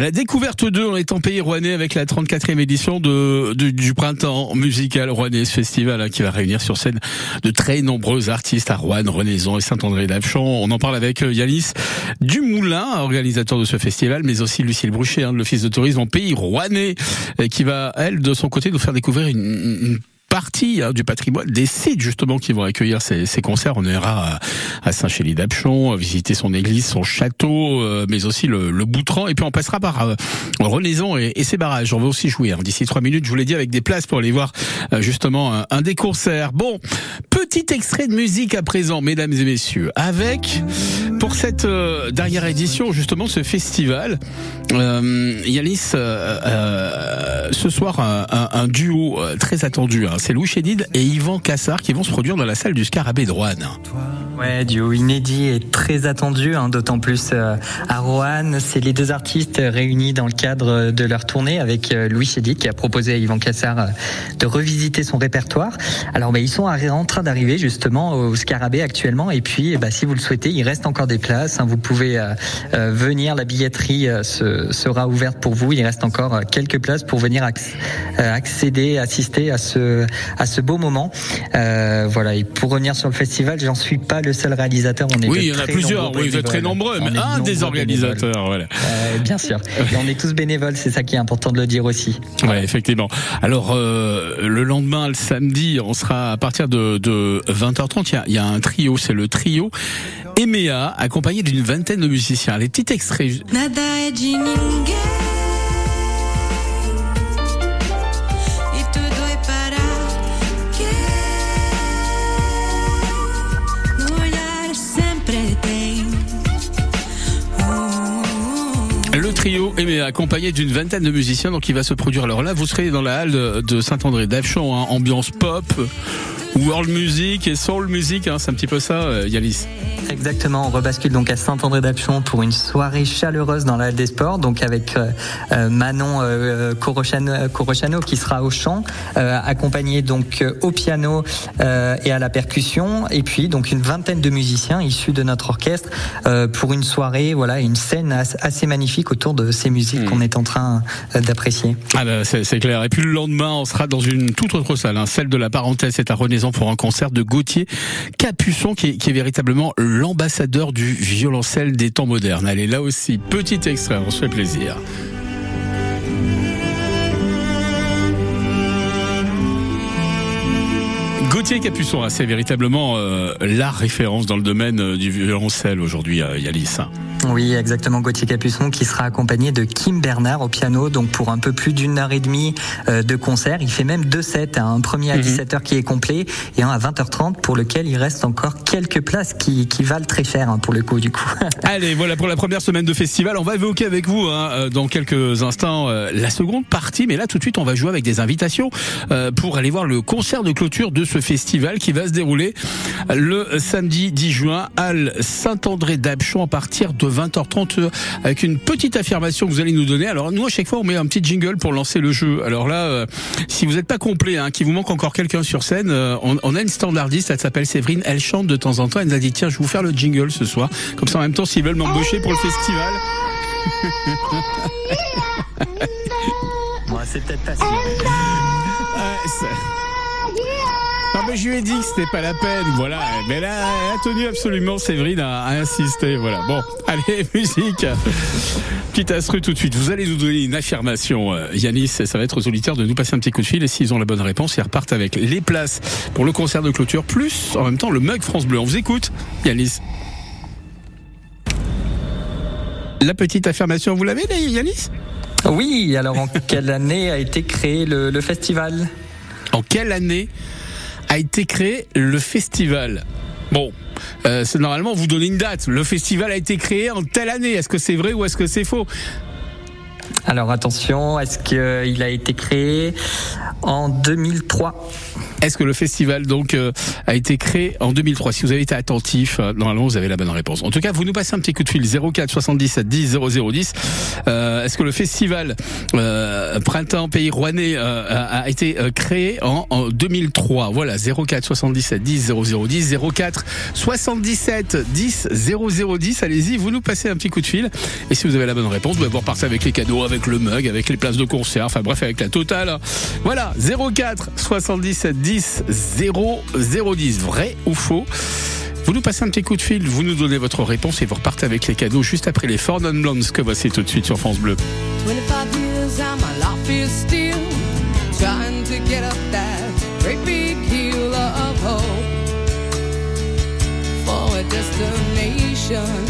À la découverte 2, on est en pays rouennais avec la 34e édition du printemps musical rouennais, festival hein, qui va réunir sur scène de très nombreux artistes à Rouen, Renaison et Saint-André d'Apchamps. On en parle avec euh, Yanis Dumoulin, organisateur de ce festival, mais aussi Lucille Bruchet hein, de l'Office de tourisme en pays rouennais, qui va, elle, de son côté, nous faire découvrir une partie hein, du patrimoine des sites justement qui vont accueillir ces, ces concerts. On ira à, Saint-Chély d'Apchon, visiter son église, son château, euh, mais aussi le, le, Boutran. Et puis on passera par euh, Renaison et, et, ses barrages. On va aussi jouer hein. d'ici trois minutes. Je vous l'ai dit avec des places pour aller voir euh, justement un, des concerts. Bon, petit extrait de musique à présent, mesdames et messieurs, avec pour cette dernière édition justement ce festival. Yalis, ce soir un, un, duo très attendu. Hein c'est Louis Chédid et Yvan Cassard qui vont se produire dans la salle du Scarabée de Rouen. Ouais, duo inédit et très attendu, hein, d'autant plus euh, à Rouen. C'est les deux artistes réunis dans le cadre de leur tournée avec euh, Louis Chédid qui a proposé à Yvan Cassard euh, de revisiter son répertoire. Alors, bah, ils sont en train d'arriver justement au Scarabée actuellement. Et puis, bah, si vous le souhaitez, il reste encore des places. Hein. vous pouvez venir. La billetterie sera ouverte pour vous. Il reste encore quelques places pour venir accéder, assister à ce à ce beau moment. voilà. Et pour revenir sur le festival, j'en suis pas le seul réalisateur. On est oui, il y en a plusieurs. Oui, vous êtes très nombreux, mais un des organisateurs. Voilà. Euh, bien sûr. Et on est tous bénévoles, c'est ça qui est important de le dire aussi. Ouais, effectivement. Alors euh, le lendemain, le samedi, on sera à partir de, de 20h30. Il y a, il y a un trio, c'est le trio EMEA, accompagné d'une vingtaine de musiciens. Les petits extraits. Trio est accompagné d'une vingtaine de musiciens, donc il va se produire. Alors là, vous serez dans la halle de Saint-André d'Avchon, hein, ambiance pop, world music et soul music, hein, c'est un petit peu ça, euh, Yalis. Exactement, on rebascule donc à Saint-André-d'Apchon pour une soirée chaleureuse dans la Halle des Sports, donc avec euh, euh, Manon euh, Corochano, qui sera au chant, accompagné donc au piano et à la percussion, et puis donc une vingtaine de musiciens issus de notre orchestre pour une soirée, voilà, une scène assez magnifique autour de ces musiques hmm. qu'on est en train d'apprécier. Ah ben c'est clair. Et puis le lendemain, on sera dans une toute autre salle, hein, celle de la parenthèse, c'est à Pour un concert de Gauthier Capuçon, qui est, qui est véritablement l'ambassadeur du violoncelle des temps modernes. Allez, là aussi, petit extrait, on se fait plaisir. Gauthier Capuçon, c'est véritablement euh, la référence dans le domaine euh, du violoncelle aujourd'hui, euh, Yalis. Oui, exactement. Gauthier Capuçon qui sera accompagné de Kim Bernard au piano, donc pour un peu plus d'une heure et demie euh, de concert. Il fait même deux sets, hein. un premier à 17h mhm. qui est complet et un à 20h30 pour lequel il reste encore quelques places qui, qui valent très cher hein, pour le coup du coup. Allez, voilà pour la première semaine de festival. On va évoquer avec vous hein, dans quelques instants la seconde partie, mais là tout de suite on va jouer avec des invitations pour aller voir le concert de clôture de ce festival qui va se dérouler le samedi 10 juin à Saint-André d'Apchon à partir de 20h30 euh, avec une petite affirmation que vous allez nous donner. Alors nous à chaque fois on met un petit jingle pour lancer le jeu. Alors là, euh, si vous n'êtes pas complet, hein, qu'il vous manque encore quelqu'un sur scène, euh, on, a une standardiste, elle s'appelle Séverine, elle chante de temps en temps. Elle nous a dit tiens je vais vous faire le jingle ce soir. Comme ça en même temps s'ils veulent m'embaucher pour le festival. Moi c'est peut-être facile. Non mais je lui ai dit que c'était pas la peine, voilà. Mais là, elle a tenu absolument Séverine à, insister, voilà. Bon, allez, musique. Petite instru tout de suite. Vous allez nous donner une affirmation, euh, Yanis. Ça va être aux auditeurs de nous passer un petit coup de fil et s'ils ont la bonne réponse, ils repartent avec les places pour le concert de clôture, plus en même temps le mug France Bleu. On vous écoute, Yanis. La petite affirmation, vous l'avez, Yanis? Oui, alors en quelle année a été créé le, le festival? En quelle année a été créé le festival. Bon, euh, c'est normalement vous donnez une date. Le festival a été créé en telle année. Est-ce que c'est vrai ou est-ce que c'est faux? Alors attention, est-ce qu'il a été créé en 2003. Est-ce que le festival donc euh, a été créé en 2003 Si vous avez été attentif, euh, normalement vous avez la bonne réponse. En tout cas, vous nous passez un petit coup de fil 04 77 10 0010. Euh, Est-ce que le festival euh, Printemps Pays Rouennais euh, a, a été créé en, en 2003 Voilà 04 77 10 0010 04 77 10 0010. Allez-y, vous nous passez un petit coup de fil. Et si vous avez la bonne réponse, vous allez pouvoir partir avec les cadeaux, avec le mug, avec les places de concert, enfin bref, avec la totale. Voilà 04 77 10 10 0 010. Vrai ou faux? Vous nous passez un petit coup de fil, vous nous donnez votre réponse et vous repartez avec les cadeaux juste après les Non Blondes que voici tout de suite sur France Bleu. 25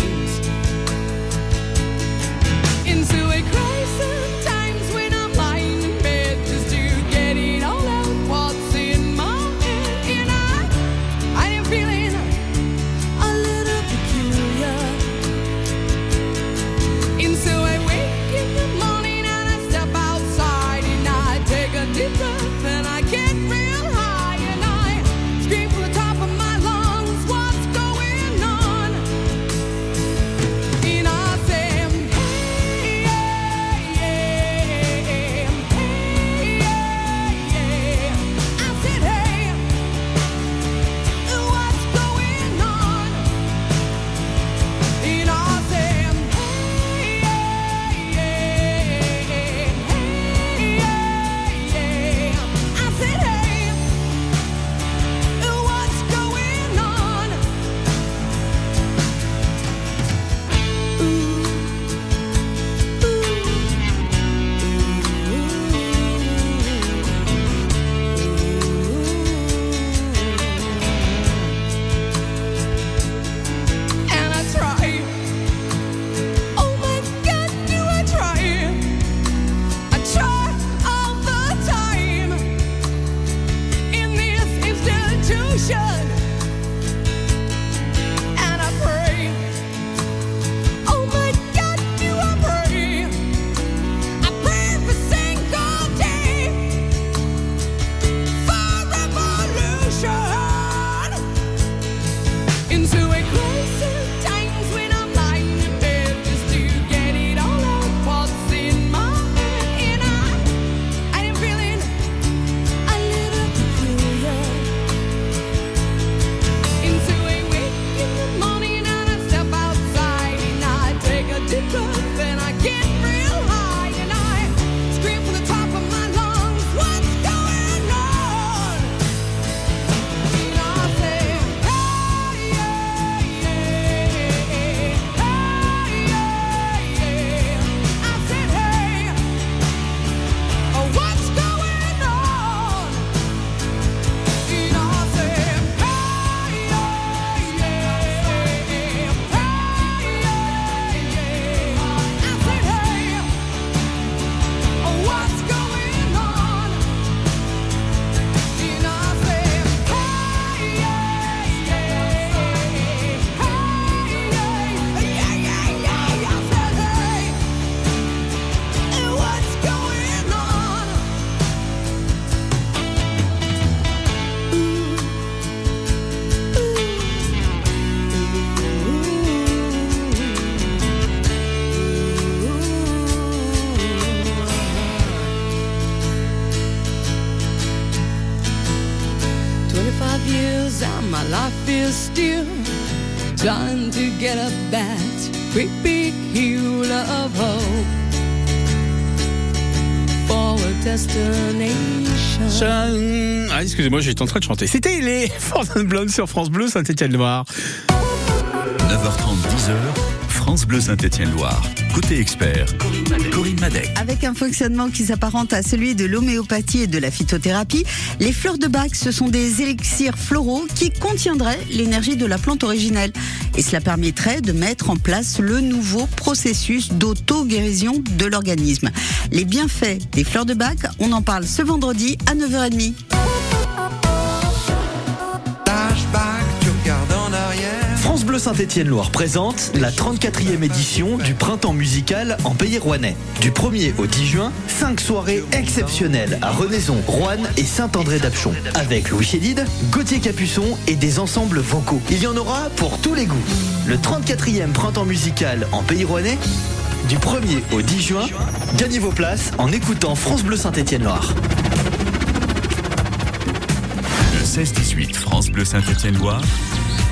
My life is still trying to get up that great big hill of hope for a destination. Ah, excusez-moi, j'étais en train de chanter. C'était les Four Non Blondes sur France Bleu, Saint-Étienne-Loire. 9h30, 10h, Bleu Saint-Étienne-Loire. Côté expert, Corinne Madec. Avec un fonctionnement qui s'apparente à celui de l'homéopathie et de la phytothérapie, les fleurs de bac, ce sont des élixirs floraux qui contiendraient l'énergie de la plante originelle. Et cela permettrait de mettre en place le nouveau processus d'auto-guérison de l'organisme. Les bienfaits des fleurs de bac, on en parle ce vendredi à 9h30. Bleu Saint-Étienne-Loire présente la 34e édition du Printemps musical en Pays Rouennais. Du 1er au 10 juin, 5 soirées exceptionnelles à Renaison, Roanne et Saint-André-d'Apchon. Avec Louis Chédid, Gauthier Capuçon et des ensembles vocaux. Il y en aura pour tous les goûts. Le 34e Printemps musical en Pays Rouennais, du 1er au 10 juin, gagnez vos places en écoutant France Bleu Saint-Étienne-Loire. Le 16-18 France Bleu Saint-Étienne-Loire.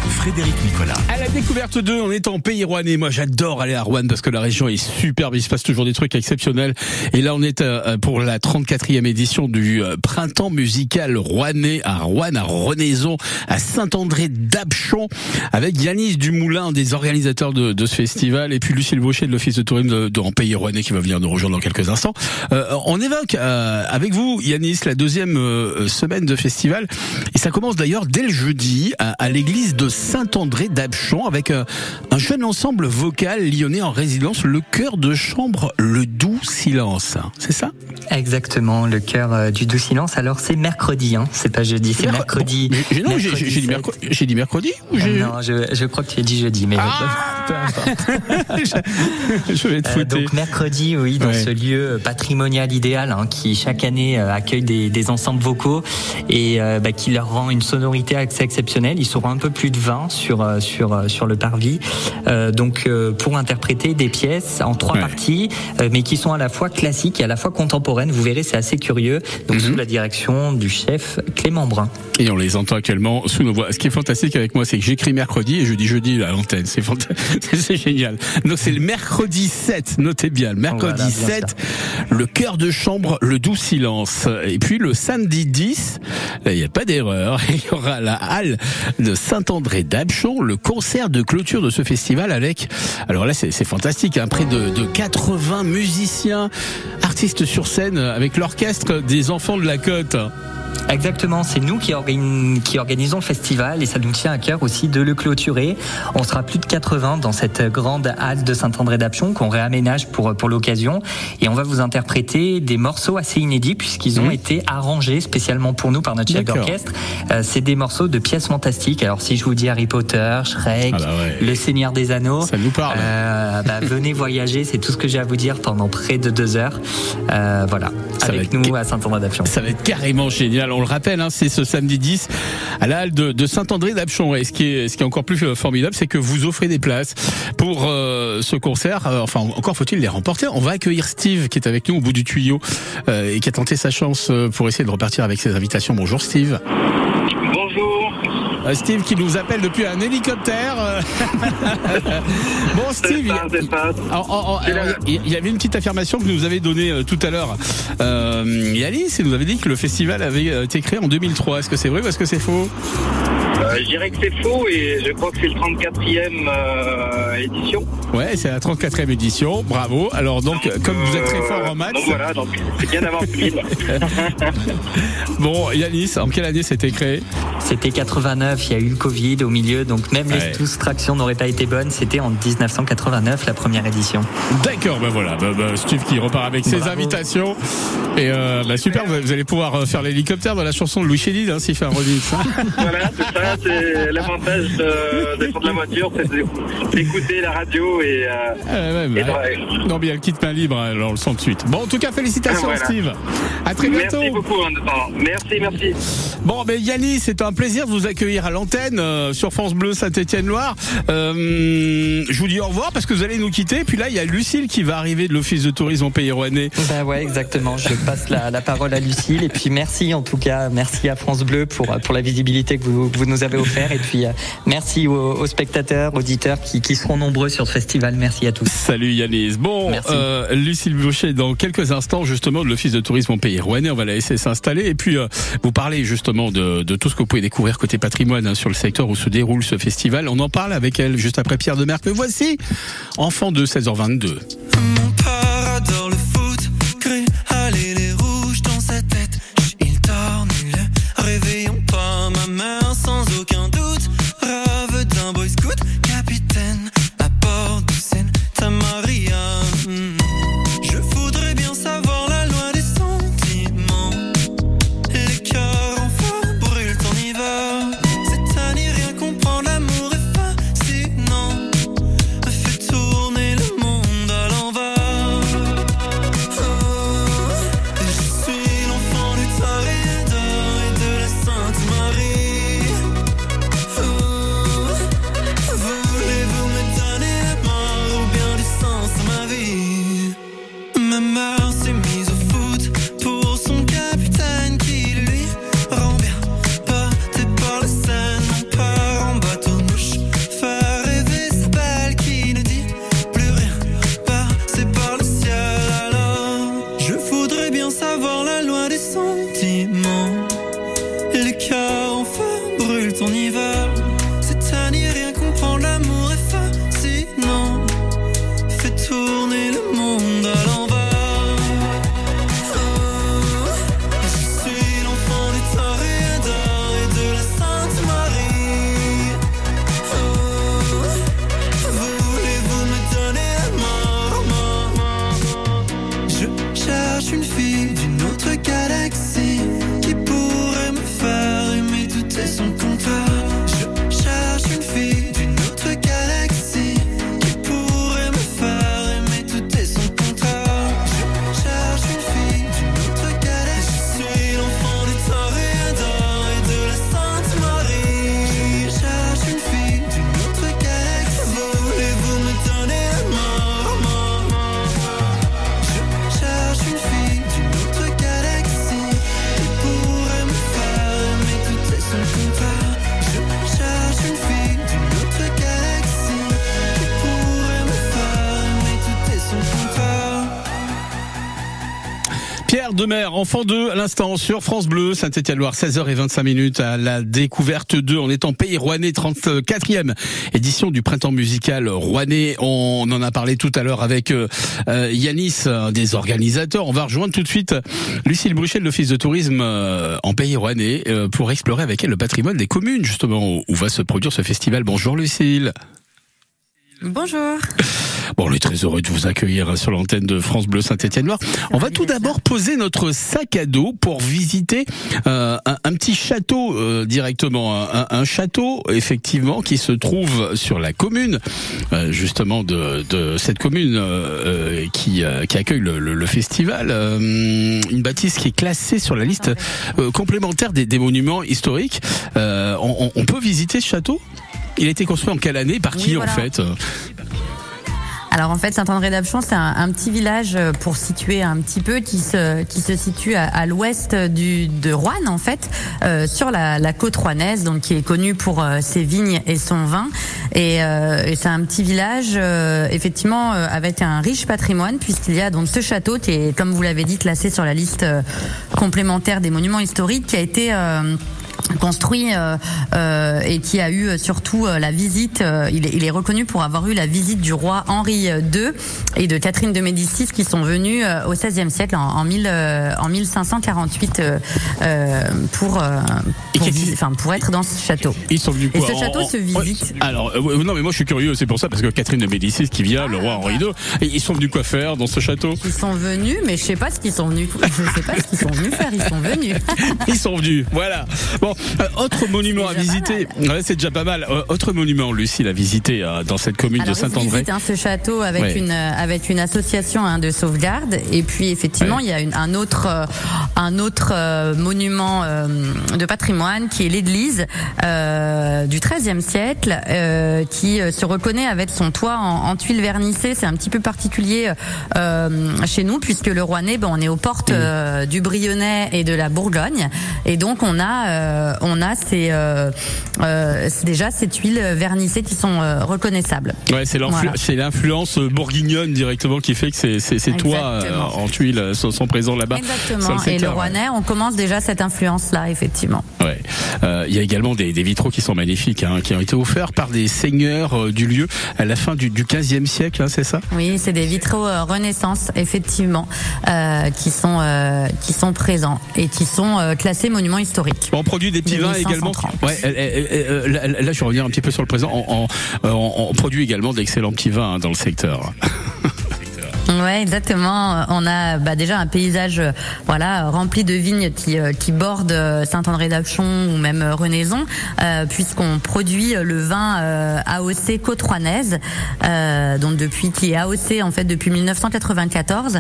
Frédéric Nicolas. À la découverte 2, on est en pays rouennais. Moi, j'adore aller à Rouen parce que la région est superbe. Il se passe toujours des trucs exceptionnels. Et là, on est euh, pour la 34e édition du euh, printemps musical rouennais à Rouen, à Renaison, à Saint-André d'Apchon, avec Yanis Dumoulin, des organisateurs de, de, ce festival, et puis Lucille Baucher de l'Office de tourisme de, de en pays rouennais qui va venir nous rejoindre dans quelques instants. Euh, on évoque euh, avec vous, Yanis, la deuxième euh, semaine de festival. Et ça commence d'ailleurs dès le jeudi à, à l'église de Saint-André d'Apchon avec euh, un jeune ensemble vocal lyonnais en résidence, le chœur de chambre Le Doux Silence. C'est ça? Exactement, le chœur euh, du Doux Silence. Alors c'est mercredi, hein, c'est pas jeudi, c'est mercredi. Bon, non, j'ai- dit, 7. mercredi, j'ai dit mercredi ou j'ai... Non, je, je crois que tu as dit jeudi, mais Ah peu importe. je vais te Euh, fouetter. donc mercredi, oui, dans Ouais. ce lieu patrimonial idéal hein, qui chaque année accueille des, des ensembles vocaux et euh, bah, qui leur rend une sonorité assez exceptionnelle. Ils seront un peu plus de 20 sur euh, sur euh, sur le parvis, euh, donc euh, pour interpréter des pièces en trois Ouais. parties, euh, mais qui sont à la fois classiques et à la fois contemporaines. Vous verrez, c'est assez curieux. Donc Mhm. sous la direction du chef Clément Brun. Et on les entend actuellement sous nos voix. Ce qui est fantastique avec moi, c'est que j'écris mercredi et je dis jeudi à l'antenne. C'est fanta- génial. Donc c'est le mercredi 7, notez bien, le mercredi Voilà, bien 7, le cœur de chambre, le doux silence. Et puis le samedi 10, là, il n'y a pas d'erreur, il y aura la halle de Saint-André le concert de clôture de ce festival avec, alors là c'est fantastique, hein, près de 80 musiciens, artistes sur scène avec l'orchestre des enfants de la côte. Exactement, c'est nous qui, organi- qui organisons le festival et ça nous tient à cœur aussi de le clôturer. On sera plus de 80 dans cette grande halle de Saint-André d'Apchon qu'on réaménage pour, pour l'occasion et on va vous interpréter des morceaux assez inédits puisqu'ils ont Mhm. été arrangés spécialement pour nous par notre chef d'orchestre. Euh, c'est des morceaux de pièces fantastiques. Alors si je vous dis Harry Potter, Shrek, Ah bah ouais. Le Seigneur des Anneaux, Ça nous parle. euh, bah, venez voyager, c'est tout ce que j'ai à vous dire pendant près de deux heures. Euh, voilà, Ça avec nous à Saint-André d'Apchon. Ça va être carrément génial. On le rappelle, hein, c'est ce samedi 10 à la halle de, Saint-André d'Apchon. Et ce qui est, encore plus euh, formidable, c'est que vous offrez des places pour euh, ce concert. Euh, enfin, encore faut-il les remporter. On va accueillir Steve qui est avec nous au bout du tuyau et qui a tenté sa chance pour essayer de repartir avec ses invitations. Bonjour Steve. Euh, Steve qui nous appelle depuis un hélicoptère. euh. bon Steve, ça, il- y avait une petite affirmation que nous avez donnée euh, tout à l'heure. Euh, Yalis, il nous avait dit que le festival avait été créé en 2003. Est-ce que c'est vrai ou est-ce que c'est faux? Euh, je dirais que c'est faux et je crois que c'est le 34e euh, édition. Ouais, c'est la 34e édition. Bravo. Alors donc, euh, comme vous êtes très fort en maths, Donc voilà, donc c'est bien d'avoir bon, Yanis, en quelle année c'était créé? C'était 89, il y a eu le Covid au milieu, donc même Ouais. les soustractions n'auraient pas été bonnes. C'était en 1989 la première édition. D'accord, ben voilà, bah, bah, Steve qui repart avec ses invitations. Et euh, bah, super, vous allez pouvoir euh, faire l'hélicoptère dans la chanson de Louis Chédid, hein, s'il fait un remix. hein. voilà, c'est ça, c'est l'avantage de, d'être de la voiture, c'est de- d'écouter la radio et, euh, Ah, ouais, et bah, de- non, mais il y a le kit main libre, hein, alors on le sent de suite. Bon, en tout cas, félicitations, Voilà. Steve. À très bientôt. Merci beaucoup, en. Merci, merci. Bon, ben Yannis, c'est un plaisir de vous accueillir à l'antenne euh, sur France Bleu Saint-Étienne-Loire. Euh, je vous dis au revoir parce que vous allez nous quitter. Puis là, il y a Lucille qui va arriver de l'Office de tourisme en Pays Rouennais. Bah ouais, exactement. Je passe la, la parole à Lucille et puis merci en tout cas, merci à France Bleu pour pour la visibilité que vous, que vous nous avez offert et puis euh, merci aux, aux spectateurs, auditeurs qui, qui seront nombreux sur ce festival. Merci à tous. Salut Yanis. Bon, Merci. euh, Lucille Boucher, dans quelques instants, justement, de l'Office de tourisme en Pays Rouennais, on va la laisser s'installer. Et puis, euh, vous parlez justement de, de tout ce que vous pouvez découvrir côté patrimoine hein, sur le secteur où se déroule ce festival. On en parle avec elle juste après Pierre Demer. Que voici, enfant de 16h22. Mon père enfant 2 à l'instant sur France Bleu, Saint-Étienne-Loire, 16h25 minutes à la découverte 2. On est en Pays Rouennais, 34e édition du printemps musical rouennais. On en a parlé tout à l'heure avec euh, euh, Yanis, des organisateurs. On va rejoindre tout de suite Lucille Bruchel, l'Office de tourisme euh, en Pays Rouennais, euh, pour explorer avec elle le patrimoine des communes, justement, où va se produire ce festival. Bonjour Lucille. Bonjour. Bon, on est très heureux de vous accueillir sur l'antenne de France Bleu Saint-Étienne-Loire. On va tout d'abord poser notre sac à dos pour visiter euh, un, petit château euh, directement, un, château effectivement qui se trouve sur la commune, euh, justement de, de cette commune euh, euh, qui, euh, qui accueille le, le- le festival. Une bâtisse qui est classée sur la liste complémentaire des, des monuments historiques. On- on peut visiter ce château? Il a été construit en quelle année Par Oui, qui voilà. en fait Alors en fait, Saint-André-d'Apchon, c'est un, un petit village euh, pour situer un petit peu qui se qui se situe à, à l'ouest du de Roanne en fait, euh, sur la, la côte rouennaise, donc qui est connu pour euh, ses vignes et son vin. Et, euh, et c'est un petit village euh, effectivement euh, avec un riche patrimoine puisqu'il y a donc ce château qui est, comme vous l'avez dit, classé sur la liste euh, complémentaire des monuments historiques, qui a été euh, construit euh, euh, et qui a eu euh, surtout euh, la visite. euh, il, est, il est reconnu pour avoir eu la visite du roi Henri II et de Catherine de Médicis qui sont venus euh, au XVIe siècle en, en, 1000, euh, en 1548 euh, euh, pour euh, pour, enfin, pour être dans ce château. Ils sont venus Et ce en- château en- se visite. Alors non mais moi je suis curieux, c'est pour ça parce que Catherine de Médicis qui vient, le roi Henri II, ils sont venus quoi faire dans ce château? Ils sont venus, mais je sais pas ce qu'ils sont venus. Je sais pas ce qu'ils sont venus faire. Ils sont venus. Ils sont venus, voilà. Bon, euh, autre monument à visiter. Ouais, c'est déjà pas mal. Euh, autre monument, Lucie, à visiter euh, dans cette commune Alors, de Saint-André. hein, ce château avec Ouais. une avec une association hein, de sauvegarde et puis effectivement Ouais. il y a une- un autre un autre monument de patrimoine qui est l'église du XIIIe siècle qui se reconnaît avec son toit en, en tuiles vernissées. C'est un petit peu particulier chez nous puisque le Rouennais, ben, on est aux portes euh, du Brionnais et de la Bourgogne et donc on a on a euh, euh, c'est déjà ces tuiles vernissées qui sont euh, reconnaissables. Ouais, c'est Voilà. l'influence euh, bourguignonne directement qui fait que ces, toits euh, en tuiles euh, sont, présents là-bas. Exactement. le Et le ouais. Rouennais, on commence déjà cette influence-là, effectivement. Ouais. Euh, Il y a également des, des vitraux qui sont magnifiques, hein, qui ont été offerts par des seigneurs euh, du lieu à la fin du, du 15e siècle, hein, c'est ça? Oui, c'est des vitraux euh, Renaissance, effectivement, euh, qui sont euh, qui sont présents et qui sont euh, classés monuments historiques. On produit des petits De vins également. 1530. Ouais, euh, là, là, je vais revenir un petit peu sur le présent. On, on- euh, on- on produit également d'excellents petits vins hein, dans le secteur. Ouais, exactement. On a bah, déjà un paysage, voilà, rempli de vignes qui euh, qui bordent euh, Saint-André-d'Apchon ou même euh, Renaison, euh, puisqu'on produit le vin euh, AOC Côte euh, donc depuis qui est AOC en fait depuis 1994.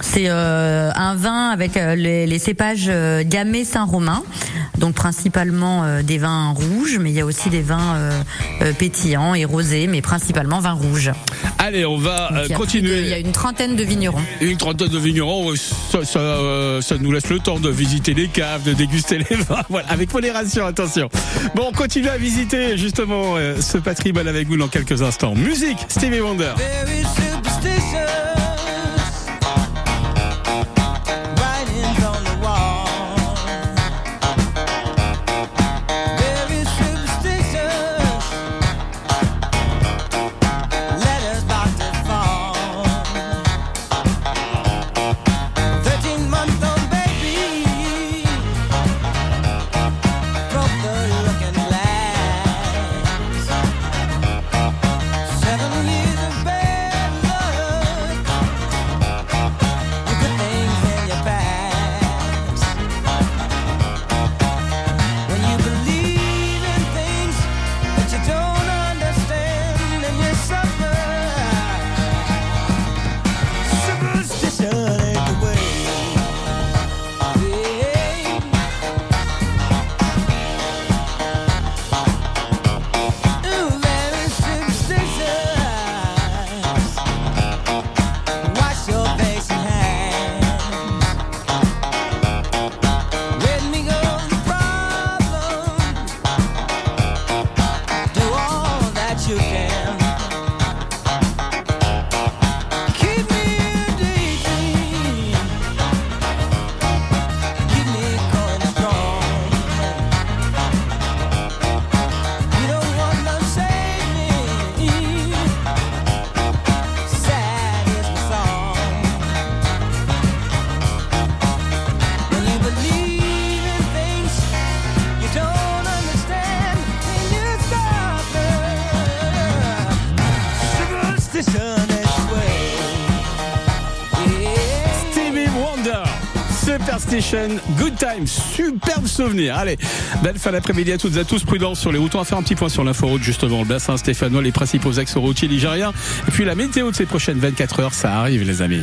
C'est un vin avec les, les cépages Gamay Saint-Romain, donc principalement des vins rouges, mais il y a aussi des vins pétillants et rosés, mais principalement vins rouges. Allez, on va Donc, continuer. de- Il y a une trentaine de vignerons. Une trentaine de vignerons, ça, ça, euh, ça nous laisse le temps de visiter les caves, de déguster les vins, voilà, avec modération, attention. Bon, on continue à visiter justement euh, ce patrimoine avec vous dans quelques instants. Musique, Stevie Wonder. Very Superstition, Good Time, superbe souvenir. Allez, belle fin d'après-midi à toutes et à tous. Prudence sur les routes. On va faire un petit point sur l'inforoute, justement. Le bassin stéphanois, les principaux axes routiers ligériens. Et puis la météo de ces prochaines 24 heures, ça arrive, les amis.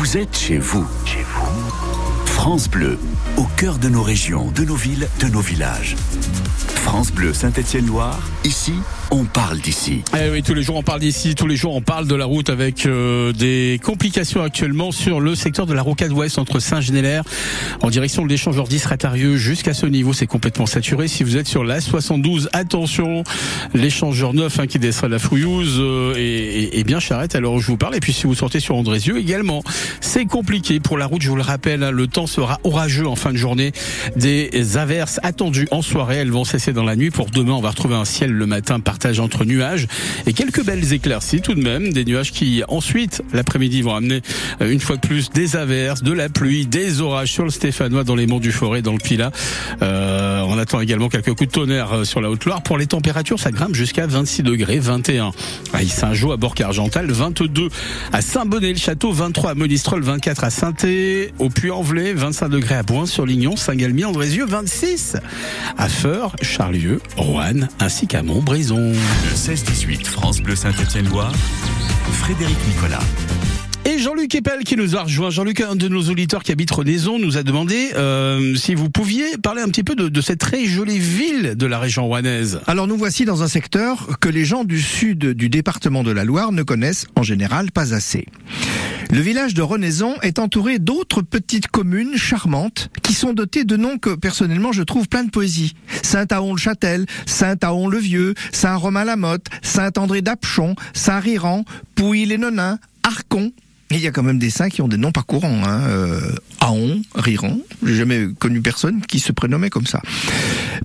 Vous êtes chez vous. France Bleu, au cœur de nos régions, de nos villes, de nos villages. France Bleu Saint-Étienne-Loire, ici, on parle d'ici. Eh oui, tous les jours on parle d'ici, tous les jours on parle de la route avec euh, des complications actuellement sur le secteur de la rocade ouest entre Saint-Genélaire en direction de l'échangeur 10 Ratarieux jusqu'à ce niveau, c'est complètement saturé. Si vous êtes sur la 72, attention, l'échangeur 9 hein, qui descend la Frouillouse euh, et, et- bien charrette alors je vous parle. Et puis si vous sortez sur Andrézieux également, c'est compliqué pour la route, je vous le rappelle, hein, le temps sera orageux en fin de journée. Des averses attendues en soirée, elles vont cesser dans la nuit. Pour demain, on va retrouver un ciel le matin entre nuages et quelques belles éclaircies tout de même. Des nuages qui ensuite, l'après-midi, vont amener euh, une fois de plus des averses, de la pluie, des orages sur le Stéphanois, dans les monts du Forêt, dans le Pilat. Euh, on attend également quelques coups de tonnerre euh, sur la Haute-Loire. Pour les températures, ça grimpe jusqu'à 26 degrés, 21 à Saint-Jean, à Bourg-Argental, 22 à Saint-Bonnet-le-Château, 23 à Monistrol, 24 à saint au Puy-en-Velay, 25 degrés à Boin-sur-Lignon, Saint-Galmier, Andrézieux, 26 à Feur, Charlieu, Roanne, ainsi qu'à Montbrison. Le 16-18 France Bleu Saint-Étienne-Loire, Frédéric Nicolas. Et Jean-Luc Epel qui nous a rejoint. Jean-Luc, un de nos auditeurs qui habite Renaison, nous a demandé euh, si vous pouviez parler un petit peu de, de cette très jolie ville de la région rouennaise. Alors nous voici dans un secteur que les gens du sud du département de la Loire ne connaissent en général pas assez. Le village de Renaison est entouré d'autres petites communes charmantes qui sont dotées de noms que personnellement je trouve plein de poésie. Saint-Aon-le-Châtel, Saint-Aon-le-Vieux, Saint-Romain-la-Motte, Saint-André-d'Apchon, Saint-Riran, Pouilly-les-Nonins, Arcon. Il y a quand même des saints qui ont des noms pas courants. Hein. Euh, Aon, Riran, j'ai jamais connu personne qui se prénommait comme ça.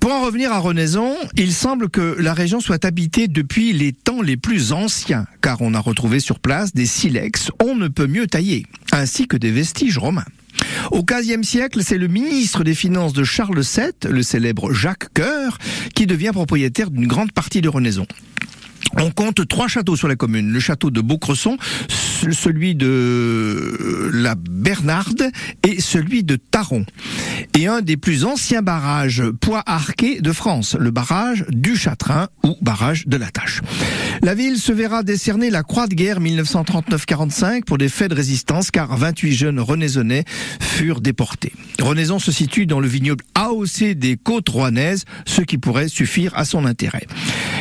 Pour en revenir à Renaison, il semble que la région soit habitée depuis les temps les plus anciens, car on a retrouvé sur place des silex on ne peut mieux tailler, ainsi que des vestiges romains. Au XVe siècle, c'est le ministre des Finances de Charles VII, le célèbre Jacques Coeur, qui devient propriétaire d'une grande partie de Renaison. On compte trois châteaux sur la commune. Le château de Beaucresson, ce- celui de euh, la Bernarde et celui de Taron. Et un des plus anciens barrages poids arqués de France, le barrage du Châtrain ou barrage de la Tâche. La ville se verra décerner la Croix de guerre 1939-45 pour des faits de résistance car 28 jeunes renaisonnais furent déportés. Renaison se situe dans le vignoble AOC des côtes rouennaises, ce qui pourrait suffire à son intérêt.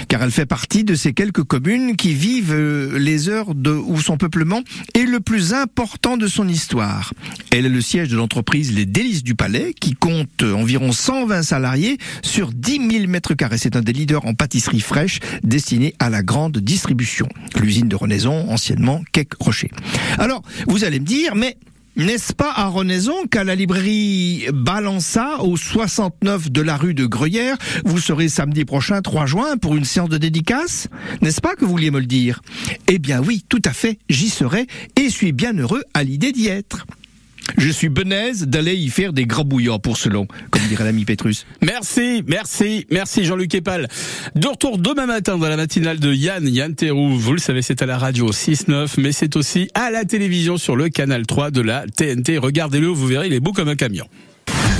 Car elle fait partie de ces quelques communes qui vivent euh, les heures de, où son peuplement est le plus important de son histoire. Elle est le siège de l'entreprise Les Délices du Palais qui compte environ 120 salariés sur 10 000 mètres carrés. C'est un des leaders en pâtisserie fraîche destinée à la grande distribution. L'usine de Renaison, anciennement Quai Rocher. Alors, vous allez me dire, mais n'est-ce pas à Renaison qu'à la librairie Balança, au 69 de la rue de Gruyère, vous serez samedi prochain 3 juin pour une séance de dédicace? N'est-ce pas que vous vouliez me le dire? Eh bien oui, tout à fait, j'y serai et suis bien heureux à l'idée d'y être. Je suis benaise d'aller y faire des grabouillants pour selon, comme dirait l'ami Pétrus. Merci, merci, merci Jean-Luc Epal. De retour demain matin dans la matinale de Yann, Yann Terrou. Vous le savez, c'est à la radio 6-9, mais c'est aussi à la télévision sur le canal 3 de la TNT. Regardez-le, vous verrez, il est beau comme un camion.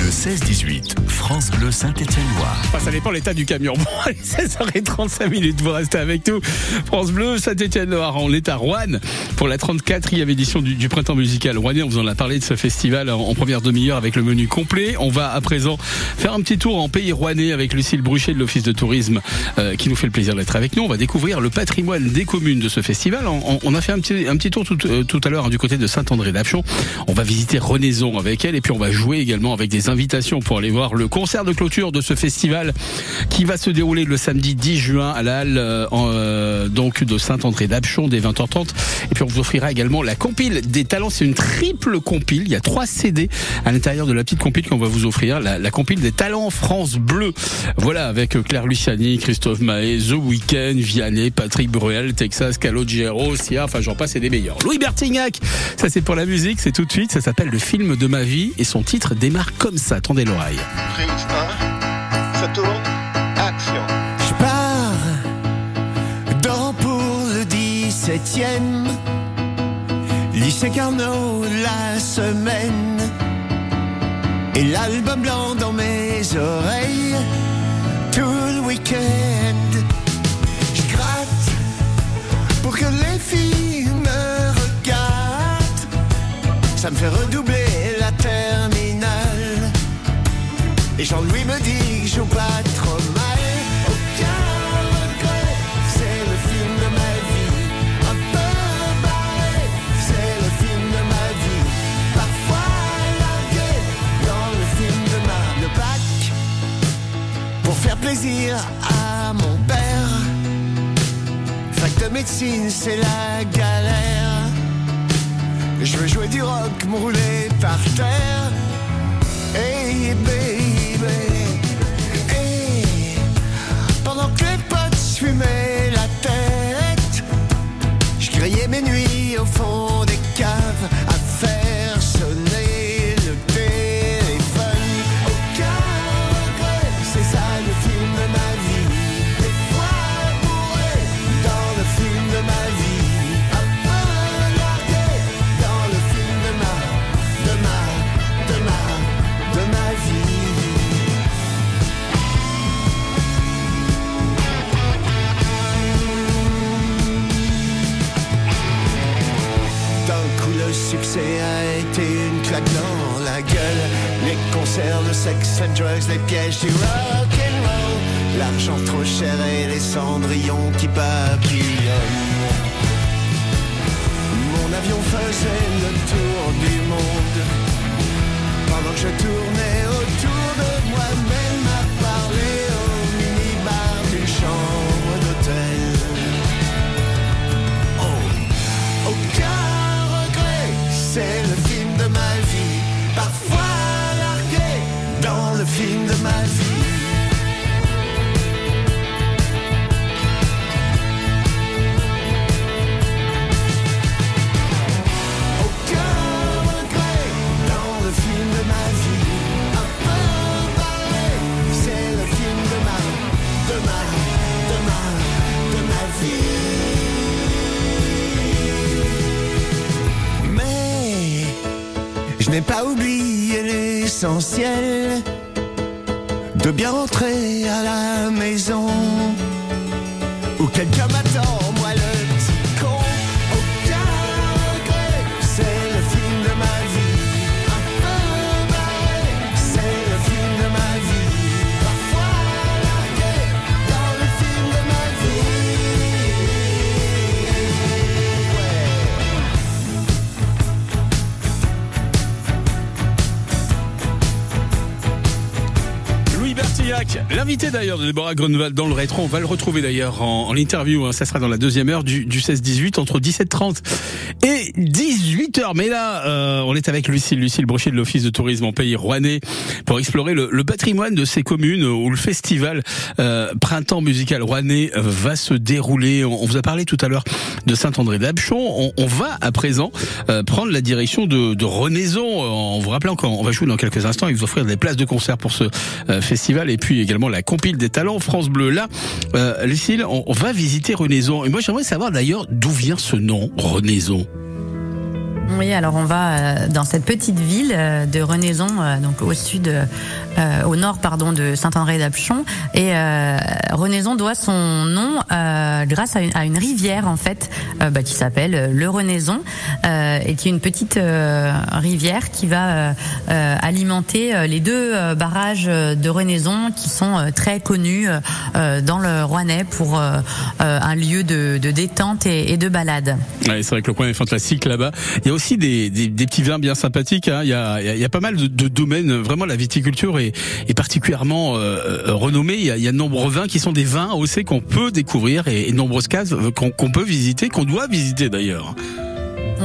Le 16-18, France Bleu Saint-Étienne-Loire. Enfin, ça dépend l'état du camion. Bon, allez, 16h35 minutes, vous restez avec nous. France Bleu, Saint-Étienne-Loire, on est à Rouen pour la 34e édition du, Printemps Musical Rouennais. On vous en a parlé de ce festival en, première demi-heure avec le menu complet. On va à présent faire un petit tour en pays rouennais avec Lucille Bruchet de l'Office de Tourisme euh, qui nous fait le plaisir d'être avec nous. On va découvrir le patrimoine des communes de ce festival. On, a fait un petit, un petit tour tout, euh, tout à l'heure hein, du côté de Saint-André d'Apchon. On va visiter Renaison avec elle et puis on va jouer également avec des invitation pour aller voir le concert de clôture de ce festival qui va se dérouler le samedi 10 juin à la halle euh, euh, donc de Saint-André d'Apchon dès 20h30. Et puis on vous offrira également la compile des talents. C'est une triple compile. Il y a trois CD à l'intérieur de la petite compile qu'on va vous offrir. La, compile des talents France Bleu. Voilà, avec Claire Luciani, Christophe Mahé, The Weeknd, Vianney, Patrick Bruel, Texas, Calogero, Sia, enfin j'en passe et des meilleurs. Louis Bertignac, ça c'est pour la musique, c'est tout de suite. Ça s'appelle Le film de ma vie et son titre démarre comme ça. Tendez l'oreille. Prise 1, ça tourne, action. Je pars dans pour le 17ème, lycée Carnot la semaine, et l'album blanc dans mes oreilles, tout le week-end. Je gratte pour que les filles me regardent, ça me fait redoubler Et Jean-Louis me dit que je joue pas trop mal. Aucun regret, c'est le film de ma vie. Un peu barré, c'est le film de ma vie. Parfois largué dans le film de ma le bac. Pour faire plaisir à mon père. Fac de médecine, c'est la galère. Je veux jouer du rock, me rouler par terre. Que les potes fumaient la tête. Je grillais mes nuits au fond été une claque dans la gueule. Les concerts, le sex and drugs, les pièges du rock and roll. L'argent trop cher et les cendrillons qui papillonnent. Mon avion faisait le tour du monde. Pendant que je tournais autour de moi-même n'ai pas oublié l'essentiel de bien rentrer à la maison. Où quelqu'un m'attend, L'invité d'ailleurs de Déborah Grunewald dans le rétro. On va le retrouver d'ailleurs en, en interview. hein. Ça sera dans la deuxième heure du, du 16-18 entre 17h30 et 18h. Mais là, euh, on est avec Lucille, Lucille Brochet de l'Office de tourisme en pays rouennais pour explorer le, le patrimoine de ces communes où le festival euh, Printemps musical rouennais euh, va se dérouler. On, on vous a parlé tout à l'heure de Saint-André d'Apchon. On, on va à présent euh, prendre la direction de, de Renaison en vous rappelant qu'on va jouer dans quelques instants et vous offrir des places de concert pour ce euh, festival et puis également la compile des talents France Bleu. Là, euh, Lucille, on, on va visiter Renaison. Et moi, j'aimerais savoir d'ailleurs d'où vient ce nom, Renaison. Oui, alors on va euh, dans cette petite ville euh, de Renaison, euh, donc au sud, au nord, pardon, de Saint-André-d'Apchon. Et Renaison doit son nom grâce à une, rivière en fait, bah, qui s'appelle le Renaison, et qui est une petite rivière qui va alimenter les deux barrages de Renaison qui sont très connus dans le Rouennais pour un lieu de, détente et, de balade. C'est vrai que le coin est fantastique là-bas. Aussi des, des, des petits vins bien sympathiques. hein. Il y, a, il y a- pas mal de, de domaines. Vraiment, la viticulture est, est particulièrement euh, euh, renommée. Il y, a, il y a de nombreux vins qui sont des vins aussi qu'on peut découvrir et, de nombreuses cases euh, qu'on peut visiter, qu'on doit visiter d'ailleurs.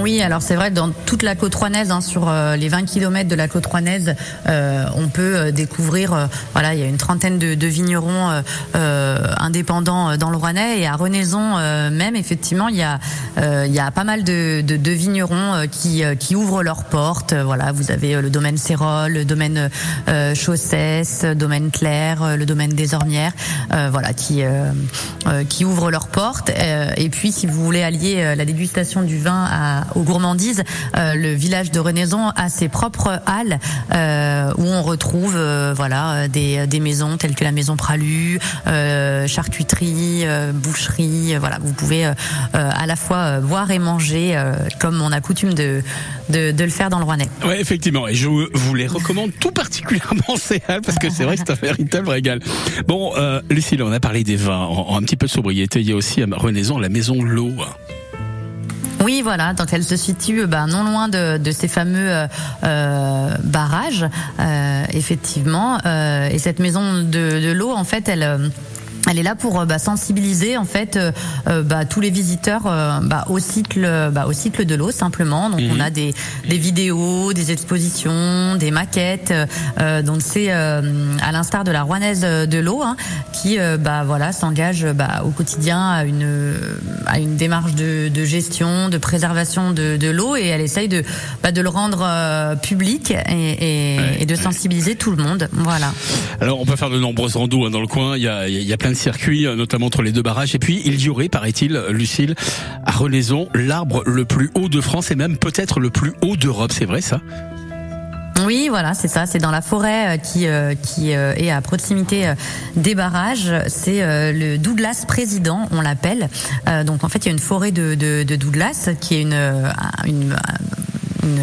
Oui, alors c'est vrai dans toute la côte rouennaise, hein, sur euh, les 20 km de la côte rouennaise, euh, on peut euh, découvrir, voilà, il y a une trentaine de, de vignerons indépendants dans le Rouennais et à Renaison même, effectivement, il y a, il y a pas mal de, de, vignerons qui, qui ouvrent leurs portes. Voilà, vous avez le domaine Sérol, le domaine Chaussès, le domaine Claire, le domaine des Ornières, euh, voilà, qui qui ouvrent leurs portes. Et puis, si vous voulez allier la dégustation du vin à, aux gourmandises, euh, le village de Renaison a ses propres halles euh, où on retrouve, euh, voilà, des, maisons telles que la maison Pralu, charcuterie, boucherie. voilà, vous pouvez à la fois boire et manger comme on a coutume de, le faire dans le Rouennais. Ouais, effectivement. Et je vous les recommande tout particulièrement ces halles parce que c'est vrai que c'est un véritable régal. Bon, euh, Lucille, on a parlé des vins. En, en un petit peu de sobriété, il y a aussi à Renaison la maison L'eau. Oui, voilà. Donc elle se situe bah, non loin de, de ces fameux euh, euh, barrages, euh, effectivement. Euh, et cette maison de, de l'eau, en fait, elle. euh, elle est là pour euh, bah, sensibiliser en fait euh, euh, bah, tous les visiteurs euh, bah, au cycle bah, au cycle de l'eau simplement. Donc Mhm. on a des, des vidéos, des expositions, des maquettes. Euh, donc c'est euh, à l'instar de la Rouennaise de l'eau hein, qui euh, bah, voilà s'engage bah, au quotidien à une à une démarche de, de gestion, de préservation de, de l'eau et elle essaye de bah, de le rendre euh, public et, et, et de sensibiliser tout le monde. Voilà. Alors, on peut faire de nombreuses randos hein, dans le coin. Il y a, il y a plein de circuits, euh, notamment entre les deux barrages. Et puis, il y aurait, paraît-il, Lucille, à Renaison, l'arbre le plus haut de France et même peut-être le plus haut d'Europe. C'est vrai, ça? Oui, voilà, c'est ça. C'est dans la forêt euh, qui euh, qui euh, est à proximité des barrages. C'est le Douglas président, on l'appelle. Donc en fait, il y a une forêt de, de, Douglas qui est une une, une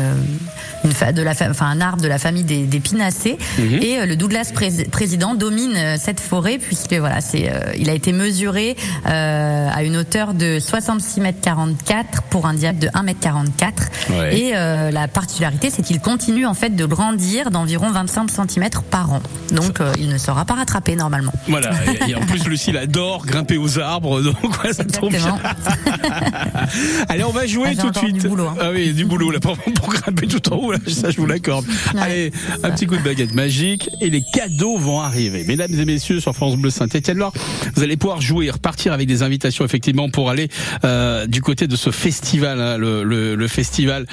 une fa- de la fa- enfin un arbre de la famille des, des pinacées Mhm. et euh, le Douglas pré- président domine euh, cette forêt puisque voilà c'est euh, il a été mesuré euh, à une hauteur de 66 mètres 44 pour un diamètre de 1 mètre 44 Ouais. et euh, la particularité, c'est qu'il continue en fait de grandir d'environ 25 cm par an. Donc euh, il ne sera pas rattrapé normalement. Voilà. Et, et en plus, Lucille adore grimper aux arbres, donc ouais, ça tombe bien. Allez, on va jouer Ah, tout de suite. du boulot, hein. Ah oui, du boulot là pour, pour grimper tout en haut. Là, ça, je vous l'accorde. Allez, un petit coup de baguette magique et les cadeaux vont arriver. Mesdames et messieurs, sur France Bleu Saint-Étienne, Loire, vous allez pouvoir jouer, repartir avec des invitations effectivement pour aller euh, du côté de ce festival, hein, le, le, le festival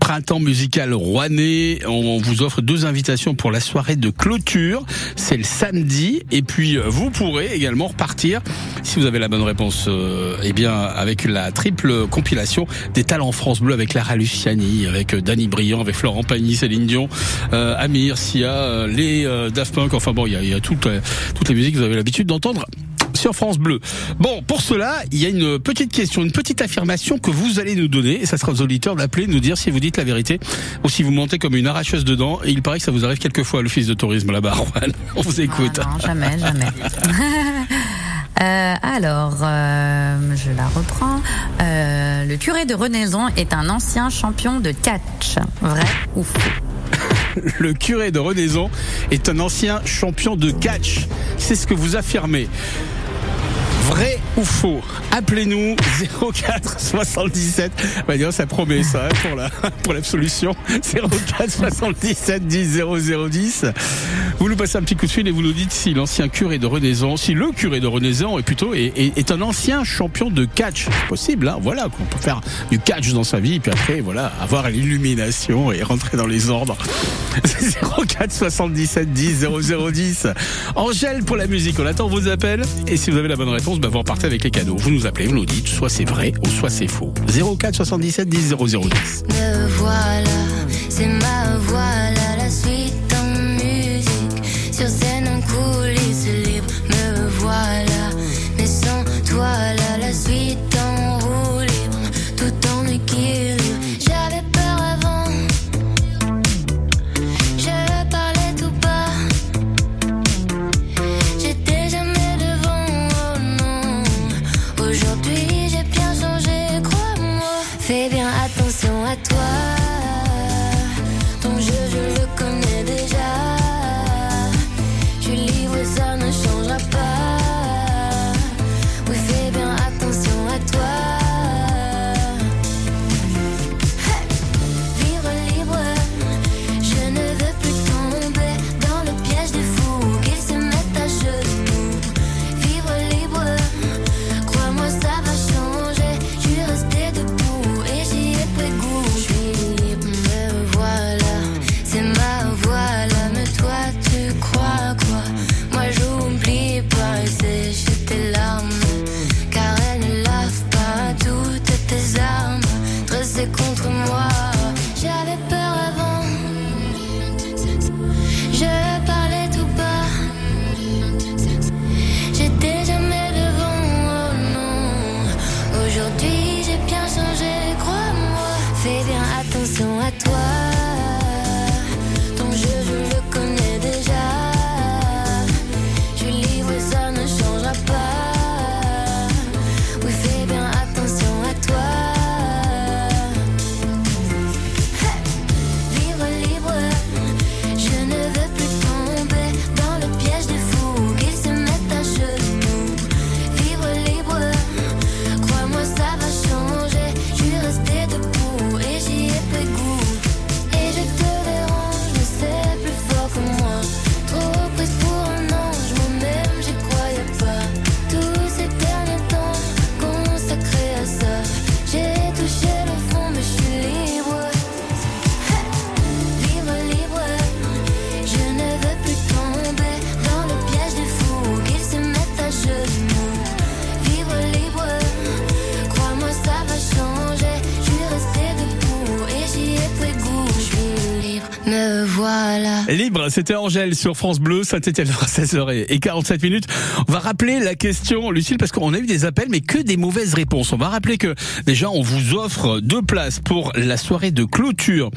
Printemps musical rouennais. On vous offre deux invitations pour la soirée de clôture. C'est le samedi et puis euh, vous pourrez également repartir si vous avez la bonne réponse. euh, eh bien, avec la triple compilation des talents France Bleu avec Lara Luciani, avec euh, Danny Briand, avec Florent Pagny, Céline Dion, euh, Amir, Sia, euh, les euh, Daft Punk. Enfin bon, il y a, y a toutes, toutes les musiques que vous avez l'habitude d'entendre sur France Bleu. Bon, pour cela, il y a une petite question, une petite affirmation que vous allez nous donner, et ça sera aux auditeurs d'appeler, de nous dire si vous dites la vérité ou si vous mentez comme une arracheuse dedans. Et il paraît que ça vous arrive quelquefois à l'office de tourisme là-bas. On vous écoute. Ah non, jamais, jamais. Euh, alors, euh, je la reprends. Euh, le curé de Renaison est un ancien champion de catch. Vrai ou faux Le curé de Renaison est un ancien champion de catch. C'est ce que vous affirmez. Vrai ou faux? Appelez-nous 04 77. Bah, donc, ça promet ça hein, pour la pour l'absolution. 04 77 10 0010. Vous nous passez un petit coup de fil et vous nous dites si l'ancien curé de Renaison, si le curé de Renaison est plutôt est, est- est un ancien champion de catch. C'est possible, hein voilà, qu'on peut faire du catch dans sa vie et puis après voilà avoir l'illumination et rentrer dans les ordres. 04 77 10 0010. Angèle pour la musique. On attend vos appels et si vous avez la bonne réponse, bah vous repartez avec les cadeaux. Vous nous appelez, vous nous dites soit c'est vrai ou soit c'est faux. 04 77 10 0010. Me voilà, C'est bien. C'était Angèle sur France Bleu, Saint-Etienne, 16h et 47 minutes. On va rappeler la question, Lucille, parce qu'on a eu des appels, mais que des mauvaises réponses. On va rappeler que déjà, on vous offre deux places pour la soirée de clôture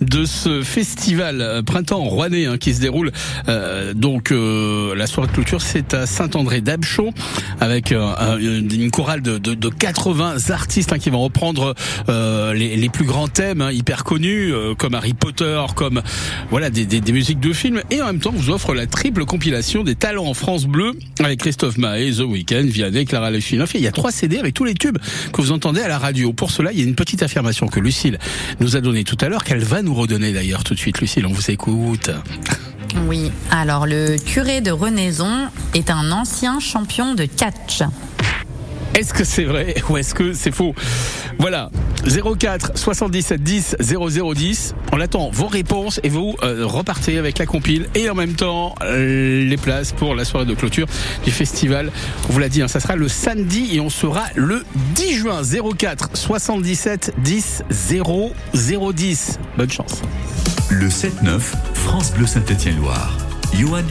de ce festival euh, printemps rouennais hein, qui se déroule. euh, donc, euh, la soirée de clôture, c'est à Saint-André d'Abchon, avec euh, un- une chorale de, de, de 80 artistes hein, qui vont reprendre euh, les, les plus grands thèmes hein, hyper connus, euh, comme Harry Potter, comme voilà des, des, des musiques de films, et en même temps, vous offre la triple compilation des talents en France Bleu avec Christophe Maé, The Weeknd, Vianney, Clara Lechinoff. Et il y a trois CD avec tous les tubes que vous entendez à la radio. Pour cela, il y a une petite affirmation que Lucille nous a donnée tout à l'heure, qu'elle va nous redonner d'ailleurs tout de suite. Lucille, on vous écoute. Oui, alors le curé de Renaison est un ancien champion de catch. Est-ce que c'est vrai ou est-ce que c'est faux? Voilà, 04 77 10 0010. On attend vos réponses et vous euh, repartez avec la compile et en même temps euh, les places pour la soirée de clôture du festival. On vous l'a dit, hein, ça sera le samedi et on sera le 10 juin 04 77 10 0010. Bonne chance. Le 7-9, France Bleu Saint-Étienne-Loire. Johan.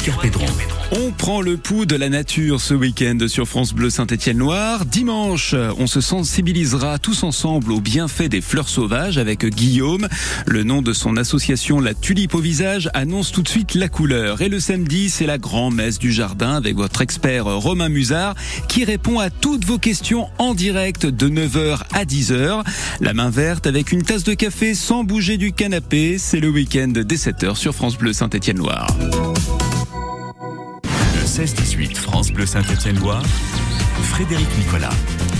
On prend le pouls de la nature ce week-end sur France Bleu Saint-Étienne-Loire. Dimanche, on se sensibilisera tous ensemble aux bienfaits des fleurs sauvages avec Guillaume. Le nom de son association La Tulipe au visage annonce tout de suite la couleur. Et le samedi, c'est la grand-messe du jardin avec votre expert Romain Musard qui répond à toutes vos questions en direct de 9h à 10h. La main verte avec une tasse de café sans bouger du canapé. C'est le week-end dès 7h sur France Bleu Saint-Étienne-Loire. Le 16-18, France Bleu Saint-Étienne-Loire. Frédéric Nicolas.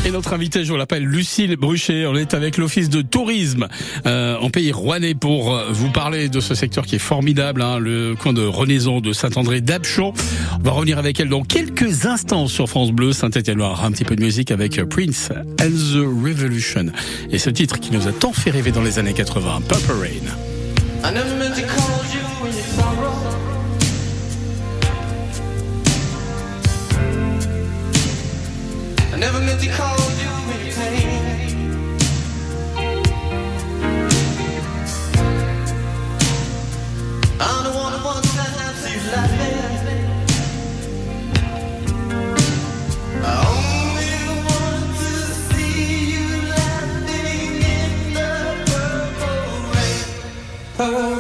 Et notre invité, je vous l'appelle Lucille Bruchet. On est avec l'Office de tourisme euh, en pays rouennais pour euh, vous parler de ce secteur qui est formidable, hein, le coin de Renaison de Saint-André d'Apchon. On va revenir avec elle dans quelques instants sur France Bleu Saint-Étienne-Loire. Un petit peu de musique avec euh, Prince and the Revolution. Et ce titre qui nous a tant fait rêver dans les années 80, Purple Rain. Never meant to call you you pain. I'm the one you. I only want to see you laughing in the purple rain. Purple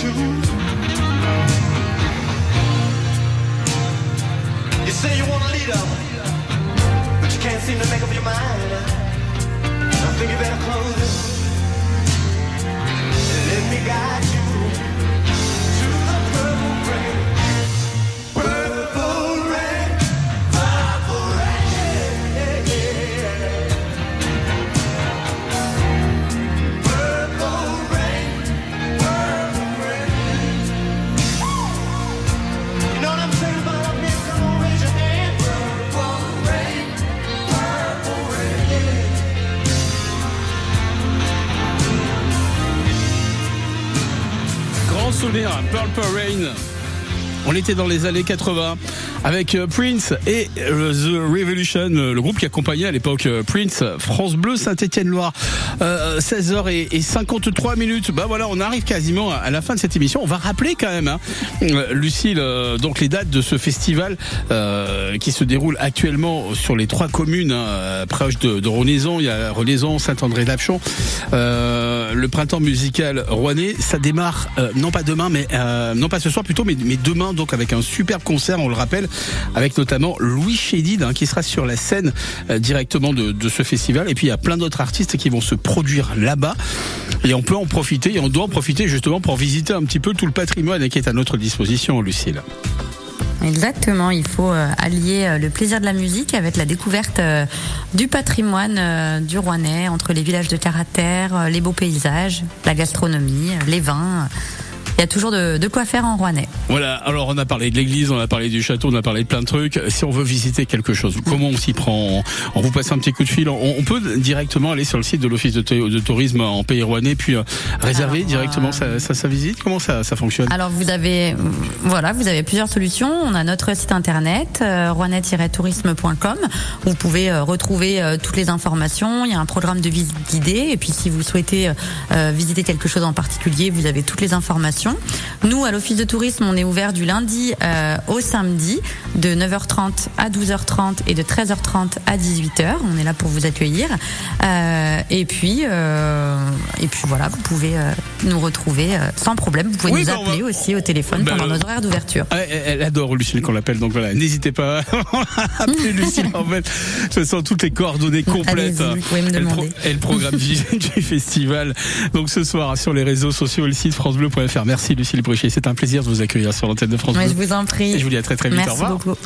You say you want to lead up, but you can't seem to make up your mind. I think you better close it. Let me guide you to the purple rain. Souvenir, Purple Rain. On était dans les années 80 avec euh, Prince et euh, The Revolution, euh, le groupe qui accompagnait à l'époque Prince, France Bleu, Saint-Étienne-Loire. Euh, 16h et, et 53 minutes. Bah voilà, on arrive quasiment à la fin de cette émission. On va rappeler quand même, hein, Lucille, donc les dates de ce festival qui se déroule actuellement sur les trois communes hein, proches de, de Renaison. Il y a Renaison, Saint-André-d'Apchon. Le printemps musical rouennais, ça démarre non pas demain, mais non pas ce soir plutôt, mais, mais demain donc avec un superbe concert, on le rappelle, avec notamment Louis Chédid hein, qui sera sur la scène euh, directement de, de ce festival. Et puis il y a plein d'autres artistes qui vont se produire là-bas. Et on peut en profiter, et on doit en profiter justement pour visiter un petit peu tout le patrimoine qui est à notre disposition, Lucille. Exactement, il faut euh, allier euh, le plaisir de la musique avec la découverte du patrimoine du Rouennais, entre les villages de euh, les beaux paysages, la gastronomie, les vins. Il y a toujours de, de quoi faire en Rouennais. Voilà, alors on a parlé de l'église, on a parlé du château, on a parlé de plein de trucs. Si on veut visiter quelque chose, comment on s'y prend? On vous passe un petit coup de fil. On, on peut directement aller sur le site de l'Office de, tou- de tourisme en Pays Rouennais, puis euh, réserver directement sa, sa- sa visite. Comment ça, ça fonctionne? Alors vous avez voilà, vous avez plusieurs solutions. On a notre site internet euh, rouennais-tourisme.com. Vous pouvez euh, retrouver euh, toutes les informations. Il y a un programme de visite guidée et puis si vous souhaitez euh, visiter quelque chose en particulier, vous avez toutes les informations. Nous à l'office de tourisme, on est ouvert du lundi euh, au samedi de 9h30 à 12h30 et de 13h30 à 18h. On est là pour vous accueillir. Euh, et puis euh, et puis voilà, vous pouvez nous retrouver sans problème. Vous pouvez Oui, nous bah, va- appeler aussi au téléphone Bah, pendant nos horaires d'ouverture. Ah, elle, adore Lucille qu'on l'appelle, donc voilà, n'hésitez pas à appeler Lucille en fait. Ce sont toutes les coordonnées complètes. Vous pouvez me Elle pro- demander. Et le programme du, du festival. Donc ce soir sur les réseaux sociaux et le site francebleu.fr. Merci Lucille Brochet, c'est un plaisir de vous accueillir sur l'antenne de France Ouais, je vous en prie. Et je vous dis à très très vite. Merci Au revoir. beaucoup.